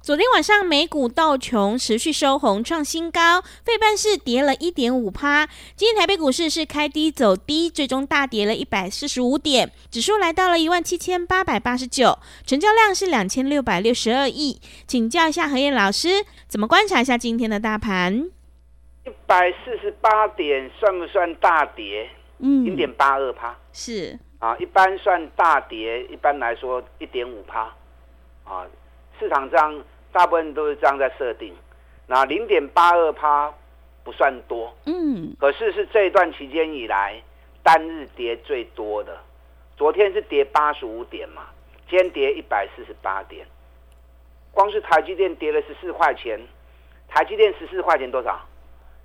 昨天晚上美股道琼持续收红创新高，费半是跌了一点五趴。今天台北股市是开低走低，最终大跌了一百四十五点，指数来到了一万七千八百八十九，成交量是两千六百六十二亿。请教一下何燕老师，怎么观察一下今天的大盘？一百四十八点算不算大跌？嗯，零点八二趴是啊，一般算大跌，一般来说一点五趴啊，市场上。大部分都是这样在设定，那零点八二趴不算多，嗯，可是是这一段期间以来单日跌最多的，昨天是跌八十五点嘛，今天跌一百四十八点，光是台积电跌了十四块钱，台积电十四块钱多少？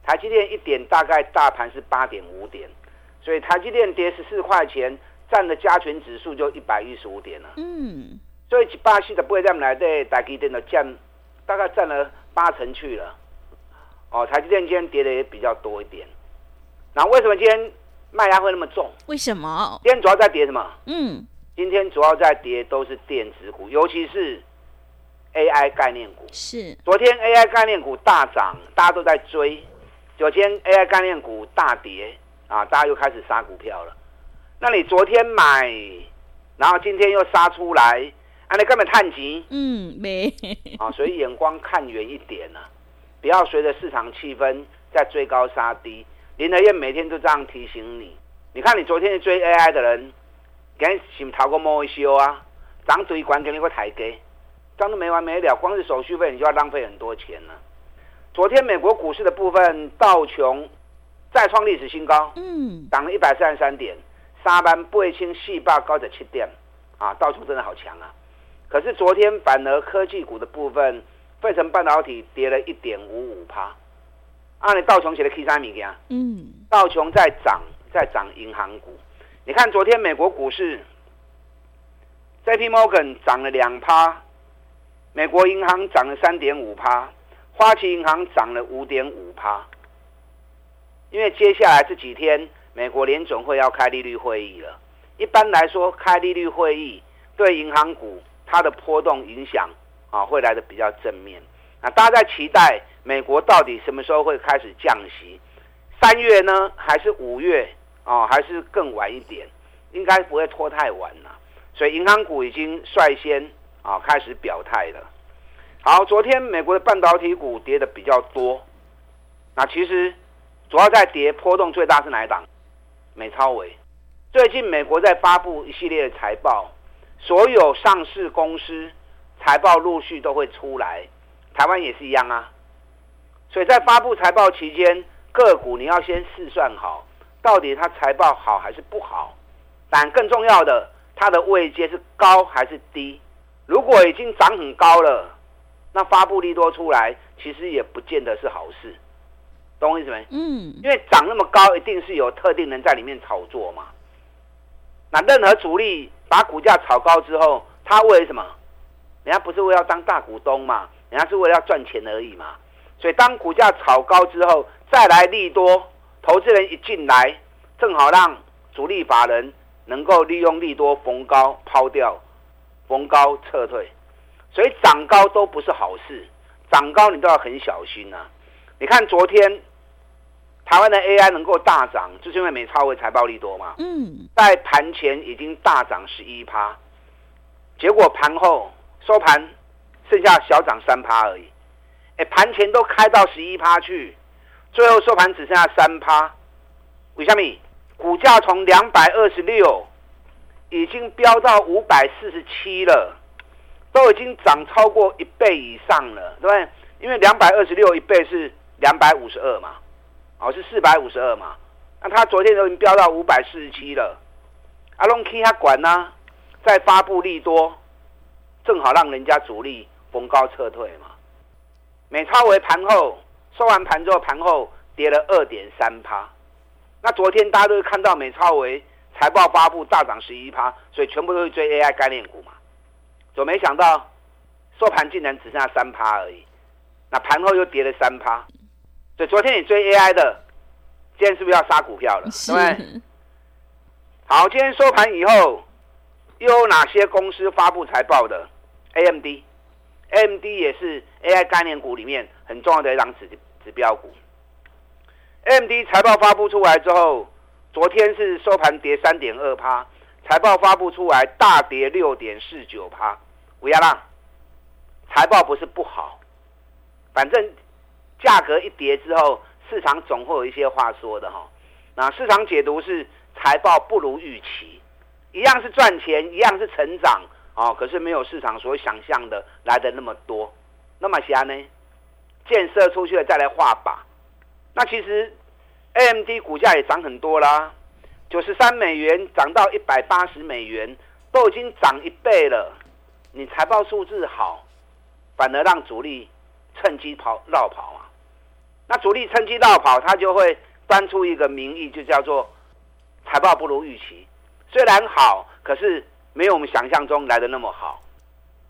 台积电一点大概大盘是八点五点，所以台积电跌十四块钱，占的加权指数就一百一十五点了，嗯。所以巴西的不会在我们来对台积电的占大概占了八成去了。哦，台积电今天跌的也比较多一点。那为什么今天卖压会那么重？为什么？今天主要在跌什么？嗯，今天主要在跌都是电子股，尤其是 AI 概念股。是。昨天 AI 概念股大涨，大家都在追。昨天 AI 概念股大跌啊，大家又开始杀股票了。那你昨天买，然后今天又杀出来。啊，你根本探急，嗯，没啊，所以眼光看远一点啊，不要随着市场气氛在追高杀低。林德燕每天都这样提醒你。你看，你昨天追 AI 的人，赶紧逃过摸一修啊，涨堆关给你个台阶，涨得没完没了，光是手续费你就要浪费很多钱了。昨天美国股市的部分，道琼再创历史新高，嗯，涨了一百三十三点，三万八千四百九十七点，啊，道琼真的好强啊。可是昨天反而科技股的部分，费城半导体跌了一点五五趴。按你道琼写的 K 三米给嗯，道琼在涨，在涨银行股。你看昨天美国股市，JP Morgan 涨了两趴，美国银行涨了三点五趴，花旗银行涨了五点五趴。因为接下来这几天美国联总会要开利率会议了，一般来说开利率会议对银行股。它的波动影响啊，会来的比较正面。那大家在期待美国到底什么时候会开始降息？三月呢，还是五月啊，还是更晚一点？应该不会拖太晚了。所以银行股已经率先啊开始表态了。好，昨天美国的半导体股跌的比较多。那其实主要在跌波动最大是哪一档？美超微。最近美国在发布一系列的财报。所有上市公司财报陆续都会出来，台湾也是一样啊。所以在发布财报期间，个股你要先试算好，到底它财报好还是不好。但更重要的，它的位阶是高还是低。如果已经涨很高了，那发布利多出来，其实也不见得是好事。懂我意思没？嗯。因为涨那么高，一定是有特定人在里面炒作嘛。那任何主力。把股价炒高之后，他为什么？人家不是为了当大股东嘛？人家是为了要赚钱而已嘛。所以当股价炒高之后，再来利多，投资人一进来，正好让主力法人能够利用利多逢高抛掉，逢高撤退。所以涨高都不是好事，涨高你都要很小心呐、啊。你看昨天。台湾的 AI 能够大涨，就是因为美超微财报利多嘛。嗯，在盘前已经大涨十一趴，结果盘后收盘剩下小涨三趴而已。哎，盘前都开到十一趴去，最后收盘只剩下三趴。为什么？股价从两百二十六已经飙到五百四十七了，都已经涨超过一倍以上了，对不对？因为两百二十六一倍是两百五十二嘛。哦，是四百五十二嘛。那它昨天都已经飙到五百四十七了。阿龙 K 他管呢，再发布利多，正好让人家主力逢高撤退嘛。美超微盘后收完盘之后，盘后跌了二点三趴。那昨天大家都看到美超微财报发布大涨十一趴，所以全部都是追 AI 概念股嘛。就没想到收盘竟然只剩下三趴而已。那盘后又跌了三趴，所以昨天你追 AI 的，今天是不是要杀股票了？对不对？好，今天收盘以后又有哪些公司发布财报的？AMD，AMD 也是 AI 概念股里面很重要的一张指指标股。AMD 财报发布出来之后，昨天是收盘跌三点二趴，财报发布出来大跌六点四九趴。不要啦，财报不是不好，反正价格一跌之后，市场总会有一些话说的哈。那市场解读是。财报不如预期，一样是赚钱，一样是成长哦，可是没有市场所想象的来的那么多。那么现在呢？建设出去了再来画靶。那其实 AMD 股价也涨很多啦，九十三美元涨到一百八十美元，都已经涨一倍了。你财报数字好，反而让主力趁机跑绕跑啊。那主力趁机绕跑，他就会端出一个名义，就叫做。财报不如预期，虽然好，可是没有我们想象中来的那么好。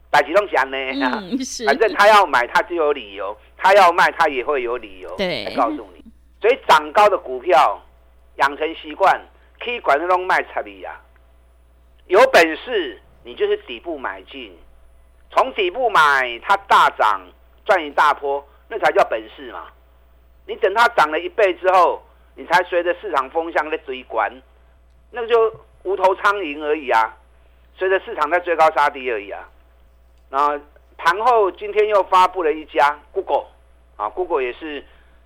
百吉东讲呢，嗯、反正他要买，他就有理由；他要卖，他也会有理由来告诉你。所以涨高的股票养成习惯，可以管那种卖差别呀。有本事你就是底部买进，从底部买，它大涨赚一大波，那才叫本事嘛。你等它涨了一倍之后。你才随着市场风向在追关，那个就无头苍蝇而已啊！随着市场在追高杀低而已啊。然后盘后今天又发布了一家 Google 啊，Google 也是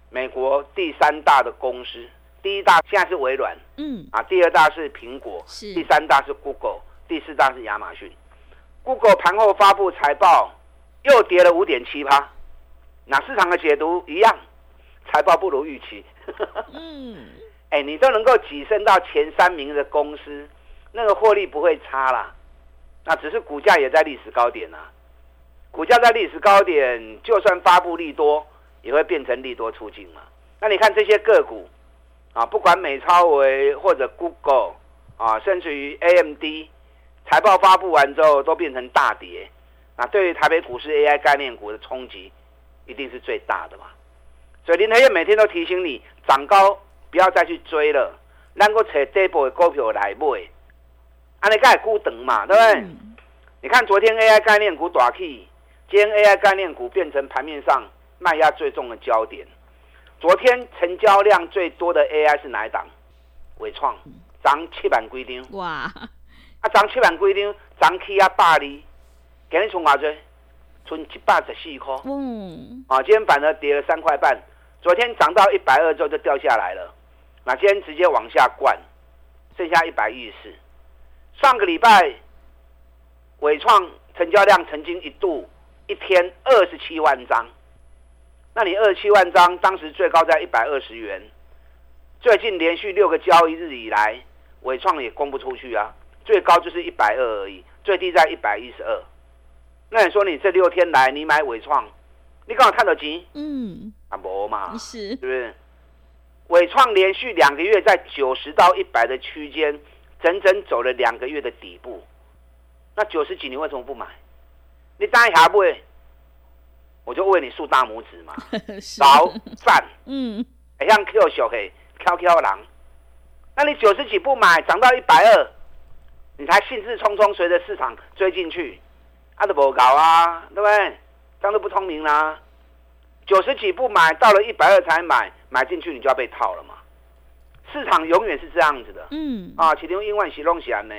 美国第三大的公司，第一大现在是微软，嗯，啊，第二大是苹果，是第三大是 Google，第四大是亚马逊。Google 盘后发布财报又跌了五点七趴，那市场的解读一样，财报不如预期。嗯，哎，你都能够跻身到前三名的公司，那个获利不会差啦。那只是股价也在历史高点啊。股价在历史高点，就算发布利多，也会变成利多出境嘛。那你看这些个股啊，不管美超维或者 Google 啊，甚至于 AMD，财报发布完之后都变成大跌。那对于台北股市 AI 概念股的冲击，一定是最大的嘛。所以林和彦每天都提醒你，涨高不要再去追了，能够找底部的股票来买，安尼才会久长嘛，对不对？嗯、你看昨天 AI 概念股大起，今天 AI 概念股变成盘面上卖压最重的焦点。昨天成交量最多的 AI 是哪一档？伟创涨七万几张，哇！啊，涨七万几张，涨起啊百二，今日从哪追？存一百十四块，嗯，啊，今天反而跌了三块半。昨天涨到一百二之后就掉下来了，那今天直接往下灌，剩下一百一十四。上个礼拜，纬创成交量曾经一度一天二十七万张，那你二十七万张，当时最高在一百二十元，最近连续六个交易日以来，纬创也供不出去啊，最高就是一百二而已，最低在一百一十二。那你说你这六天来你买纬创？你刚好看到钱？嗯，啊无嘛，是，是不是？伟创连续两个月在九十到一百的区间，整整走了两个月的底部。那九十几你为什么不买？你当下不会？我就为你竖大拇指嘛，好赞，嗯，像 Q 小黑 QQ 狼。那你九十几不买，涨到一百二，你才兴致冲冲随着市场追进去，啊都无搞啊，对不对？这样都不聪明啦！九十几不买，到了一百二才买，买进去你就要被套了嘛。市场永远是这样子的。嗯。啊，其中英万喜隆喜呢？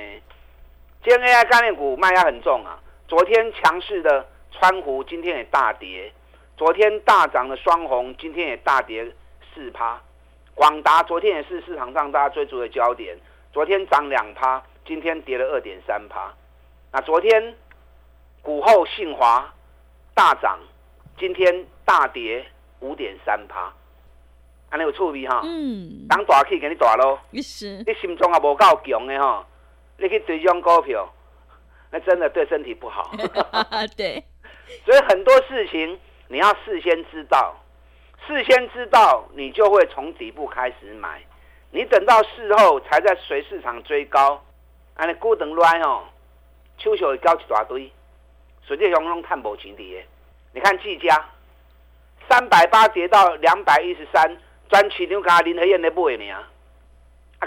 今天 AI 概念股卖压很重啊。昨天强势的川湖今天也大跌，昨天大涨的双红今天也大跌四趴。广达昨天也是市场上大家追逐的焦点，昨天涨两趴，今天跌了二点三趴。那昨天股后信华。大涨，今天大跌五点三趴。安尼有趣味哈。嗯，当大气给你大咯，是，你心中也无够强的哈，你去追这种股票，那真的对身体不好。对，所以很多事情你要事先知道，事先知道你就会从底部开始买，你等到事后才在随市场追高，安尼孤等乱哦，手手会交一大堆，实际上拢探无钱的。你看技嘉，三百八跌到两百一十三，专市场加林和彦在买呢，啊，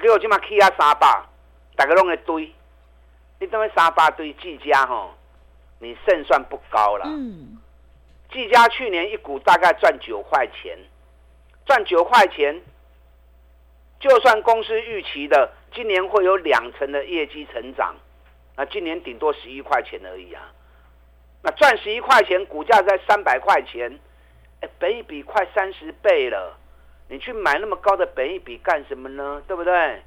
结果今嘛起啊三百，大家拢会堆，你等于三百堆技嘉吼，你胜算不高了。嗯，技嘉去年一股大概赚九块钱，赚九块钱，就算公司预期的今年会有两成的业绩成长，那今年顶多十一块钱而已啊。那赚十一块钱，股价在三百块钱，哎，本益比快三十倍了，你去买那么高的本一比干什么呢？对不对？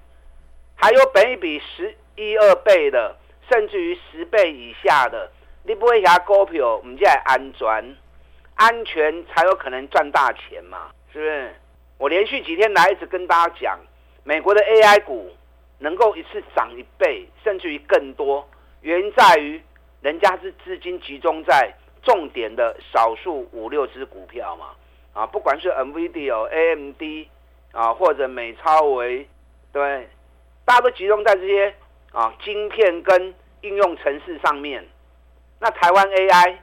还有本一比十一二倍的，甚至于十倍以下的，你不会下股票，我们就来安全，安全才有可能赚大钱嘛，是不是？我连续几天来一直跟大家讲，美国的 AI 股能够一次涨一倍，甚至于更多，原因在于。人家是资金集中在重点的少数五六只股票嘛，啊，不管是 NVIDIA、AMD 啊，或者美超微，对，大家都集中在这些啊晶片跟应用程式上面。那台湾 AI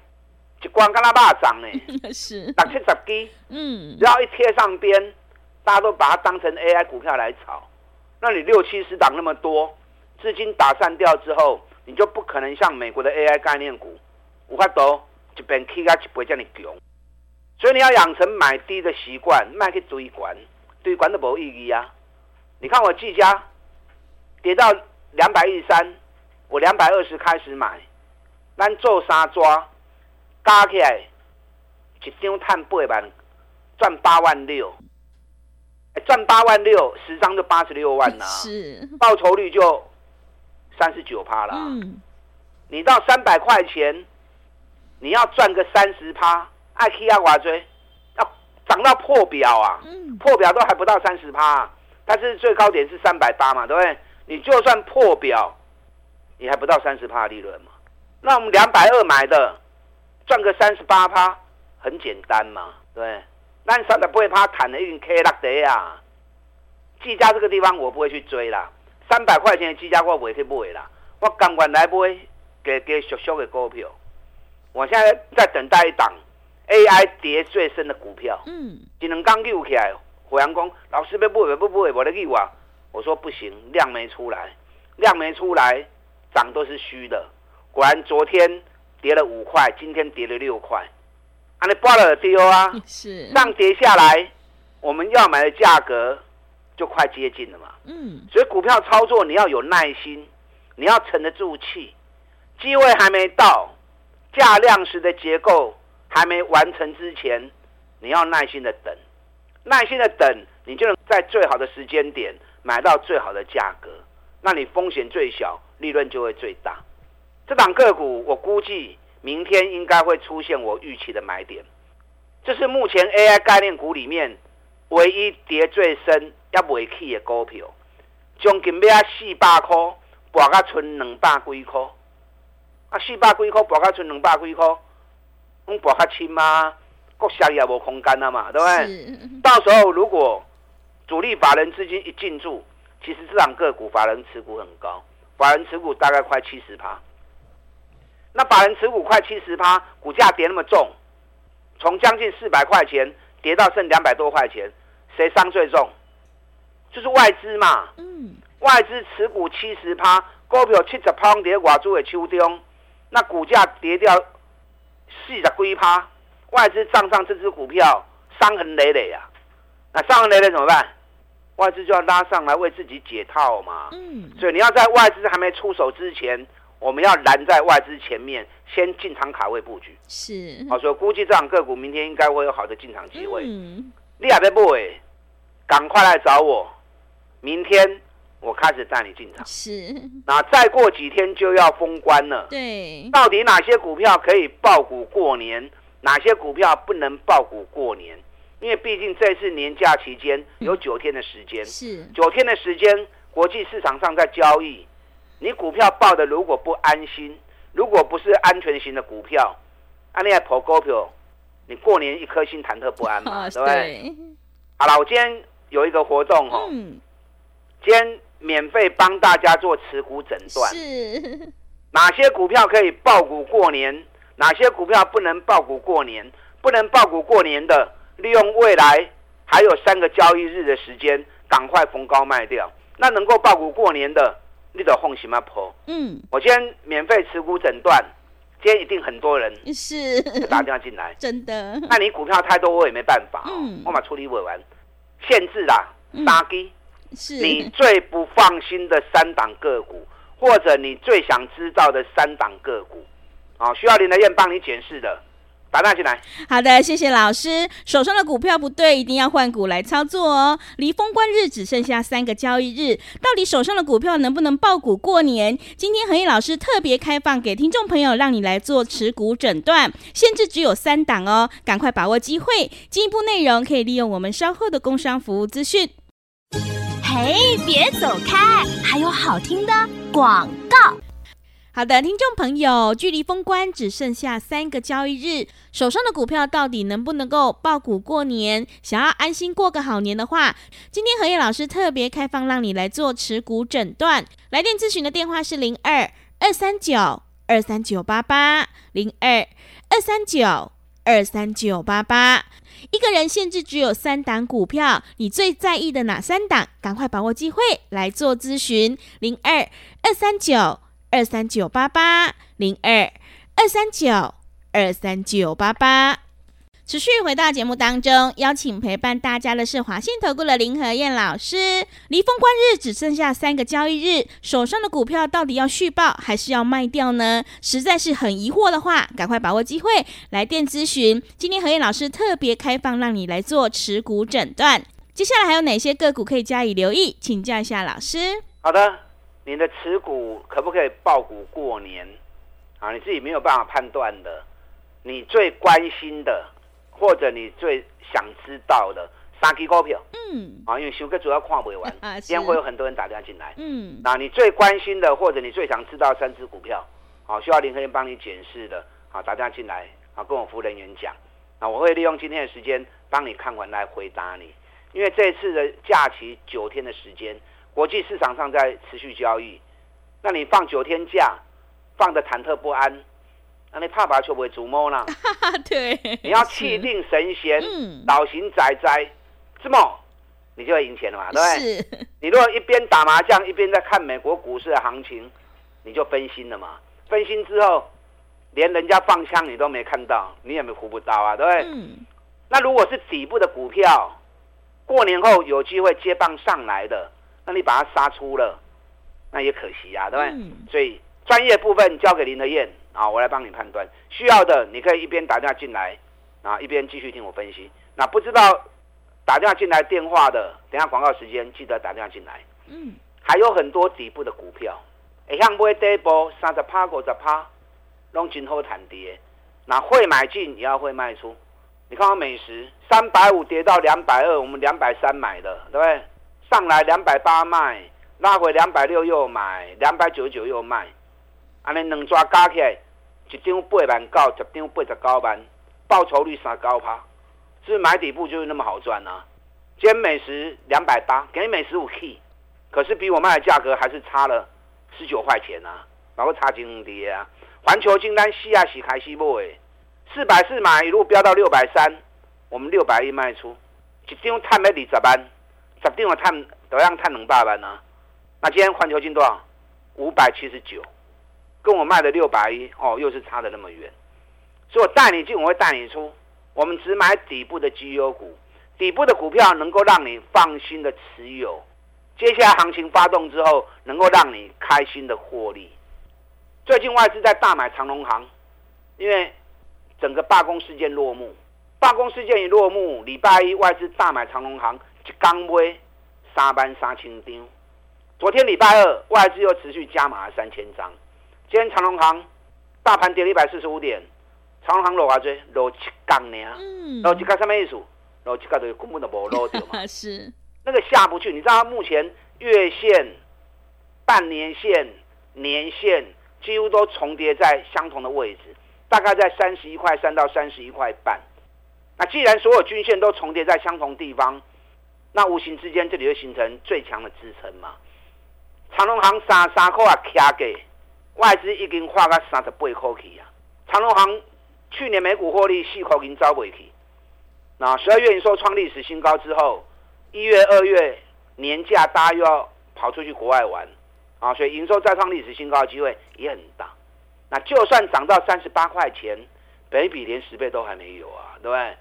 就光跟它霸涨呢，是六七十几，嗯，然后一贴上边，大家都把它当成 AI 股票来炒。那你六七十档那么多，资金打散掉之后。你就不可能像美国的 AI 概念股，有法度一边起啊一倍这么强，所以你要养成买低的习惯，卖去追管，追管都没意义啊！你看我技嘉跌到两百一十三，我两百二十开始买，咱做三抓加起来一张赚八万，赚八万六，赚八万六，十张就八十六万啊，是报酬率就。三十九趴了，嗯，你到三百块钱，你要赚个三十趴，爱去啊，我追，要涨到破表啊，嗯，破表都还不到三十趴，但是最高点是三百八嘛，对不对？你就算破表，你还不到三十趴利润嘛？那我们两百二买的，赚个三十八趴，很简单嘛，对？那三十八趴砍了一定 K 落地啊，技嘉这个地方我不会去追啦。三百块钱的技嘉我不会去买啦，我甘愿来买给给小小的股票。我现在在等待一档 AI 跌最深的股票。嗯，只能刚溜起来，火阳光老师不买不买，我的意啊，我说不行，量没出来，量没出来，涨都是虚的。果然昨天跌了五块，今天跌了六块，啊，你挂了丢啊？是，上跌下来，我们要买的价格。就快接近了嘛，嗯，所以股票操作你要有耐心，你要沉得住气，机会还没到，价量时的结构还没完成之前，你要耐心的等，耐心的等，你就能在最好的时间点买到最好的价格，那你风险最小，利润就会最大。这档个股我估计明天应该会出现我预期的买点，这是目前 AI 概念股里面唯一跌最深。也未起的股票，将近要四百块，博到剩两百几块。啊，四百几块博到剩两百几块，我博较轻吗？国下也无空间了嘛，对不对？到时候如果主力法人资金一进驻，其实这档个股法人持股很高，法人持股大概快七十趴。那法人持股快七十趴，股价跌那么重，从将近四百块钱跌到剩两百多块钱，谁伤最重？就是外资嘛，嗯，外资持股七十趴，股票七十趴跌外资的手中，那股价跌掉四十几趴，外资账上这只股票伤痕累累啊，那伤痕累累怎么办？外资就要拉上来为自己解套嘛，嗯，所以你要在外资还没出手之前，我们要拦在外资前面，先进场卡位布局，是，好，所以估计这档个股明天应该会有好的进场机会，嗯，你还没买，赶快来找我。明天我开始带你进场，是。那再过几天就要封关了，对。到底哪些股票可以爆股过年，哪些股票不能爆股过年？因为毕竟这次年假期间有九天的时间，是。九天的时间，国际市场上在交易，你股票报的如果不安心，如果不是安全型的股票，啊，你还跑股票，你过年一颗心忐忑不安嘛，对不对？好了，我今天有一个活动哦，嗯，今天免费帮大家做持股诊断，是哪些股票可以爆股过年，哪些股票不能爆股过年，不能爆股过年的，利用未来还有三个交易日的时间，赶快逢高卖掉。那能够爆股过年的，你得放心嘛婆。嗯，我今天免费持股诊断。今天一定很多人是打电话进来，真的。那你股票太多，我也没办法。嗯，我把处理尾完，限制啦，打击。是你最不放心的三档个股，或者你最想知道的三档个股，啊，需要林德燕帮你解释的。打电进来，好的，谢谢老师。手上的股票不对，一定要换股来操作哦。离封关日只剩下三个交易日，到底手上的股票能不能爆股过年？今天恒毅老师特别开放给听众朋友，让你来做持股诊断，限制只有三档哦，赶快把握机会。进一步内容可以利用我们稍后的工商服务资讯。嘿，别走开，还有好听的广告。好的，听众朋友，距离封关只剩下三个交易日，手上的股票到底能不能够爆股过年？想要安心过个好年的话，今天何叶老师特别开放，让你来做持股诊断。来电咨询的电话是零二二三九二三九八八零二二三九二三九八八。一个人限制只有三档股票，你最在意的哪三档？赶快把握机会来做咨询，零二二三九。二三九八八零二二三九二三九八八，持续回到节目当中，邀请陪伴大家的是华信投顾的林和燕老师。离封关日只剩下三个交易日，手上的股票到底要续报还是要卖掉呢？实在是很疑惑的话，赶快把握机会来电咨询。今天和燕老师特别开放，让你来做持股诊断。接下来还有哪些个股可以加以留意？请教一下老师。好的。你的持股可不可以报股过年？啊，你自己没有办法判断的。你最关心的，或者你最想知道的三支股票，嗯，啊，因为休哥主要看不完，啊，今天会有很多人打电话进来，嗯，那你最关心的，或者你最想知道三只股票，好，需要林和彦帮你检视的，好，打电话进来，啊，跟我服务人员讲，啊，我会利用今天的时间帮你看完来回答你，因为这次的假期九天的时间。国际市场上在持续交易，那你放九天假，放的忐忑不安，那你怕把球会触摸呢？对，你要气定神闲，倒行仔仔，这么你就会赢钱了嘛，对不对？你如果一边打麻将一边在看美国股市的行情，你就分心了嘛。分心之后，连人家放枪你都没看到，你也没胡不到啊，对不对？嗯。那如果是底部的股票，过年后有机会接棒上来的。那你把它杀出了，那也可惜啊，对不对？嗯、所以专业部分交给林德燕啊，我来帮你判断。需要的你可以一边打电话进来啊，一边继续听我分析。那不知道打电话进来电话的，等下广告时间记得打电话进来。嗯，还有很多底部的股票，会像买底部三十趴、五十趴，拢今后谈跌。那会买进也要会卖出。你看我美食三百五跌到两百二，我们两百三买的，对不对？上来两百八卖，拉回两百六又买，两百九十九又卖，安尼两抓加起来，一张八万九，十张八十九万，报酬率三高趴，是不是买底部就是那么好赚、啊？今天美食两百八，给美食五 K，可是比我卖的价格还是差了十九块钱啊，然后差金跌啊。环球金单西亚喜开西不诶，四百四买一路飙到六百三，我们六百一卖出，一张探没二十万。十张我探都要探两百万呢，那今天环球金多少？五百七十九，跟我卖的六百一哦，又是差的那么远。所以我带你进，我会带你出。我们只买底部的绩优股，底部的股票能够让你放心的持有。接下来行情发动之后，能够让你开心的获利。最近外资在大买长隆行，因为整个罢工事件落幕，罢工事件一落幕，礼拜一外资大买长隆行。一刚买三班三千张，昨天礼拜二外资又持续加码了三千张。今天长隆行大盘跌了一百四十五点，长隆行落啊追落七杠呢，落七杠什么意思？然后这个的根本都没落 掉嘛。是，那个下不去。你知道，目前月线、半年线、年线几乎都重叠在相同的位置，大概在三十一块三到三十一块半。那既然所有均线都重叠在相同地方，那无形之间这里会形成最强的支撑嘛？长隆行三三块啊，卡给外资已经花个三十八块去啊。长隆行去年每股获利四块已经招不起。那十二月营收创历史新高之后，一月、二月年假大家又要跑出去国外玩啊，所以营收再创历史新高的机会也很大。那就算涨到三十八块钱，本比连十倍都还没有啊，对不对？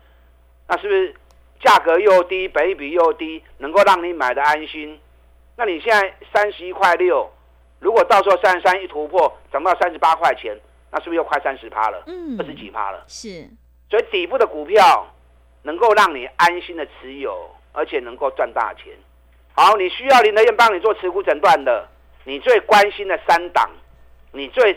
那是不是价格又低，本比又低，能够让你买的安心？那你现在三十一块六，如果到时候三十三一突破，涨到三十八块钱，那是不是又快三十趴了？嗯，二十几趴了。是，所以底部的股票。能够让你安心的持有，而且能够赚大钱。好，你需要林德燕帮你做持股诊断的，你最关心的三档，你最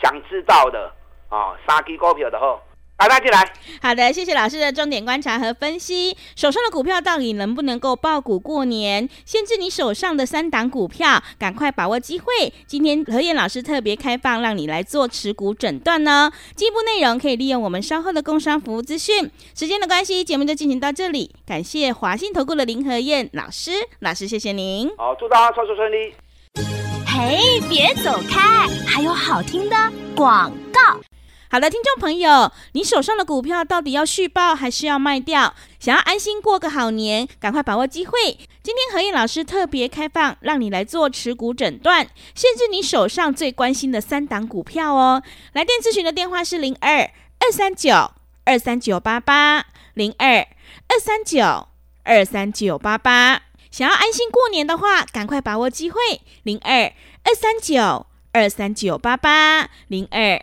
想知道的啊，三支股票的后。好，大家进来。好的，谢谢老师的重点观察和分析。手上的股票到底能不能够爆股过年？限制你手上的三档股票，赶快把握机会。今天何燕老师特别开放，让你来做持股诊断呢。进一步内容可以利用我们稍后的工商服务资讯。时间的关系，节目就进行到这里。感谢华信投顾的林何燕老师，老师谢谢您。好，祝大家操作顺利。嘿，别走开，还有好听的广告。好的，听众朋友，你手上的股票到底要续报还是要卖掉？想要安心过个好年，赶快把握机会。今天何燕老师特别开放，让你来做持股诊断，限制你手上最关心的三档股票哦。来电咨询的电话是零二二三九二三九八八零二二三九二三九八八。想要安心过年的话，赶快把握机会，零二二三九二三九八八零二。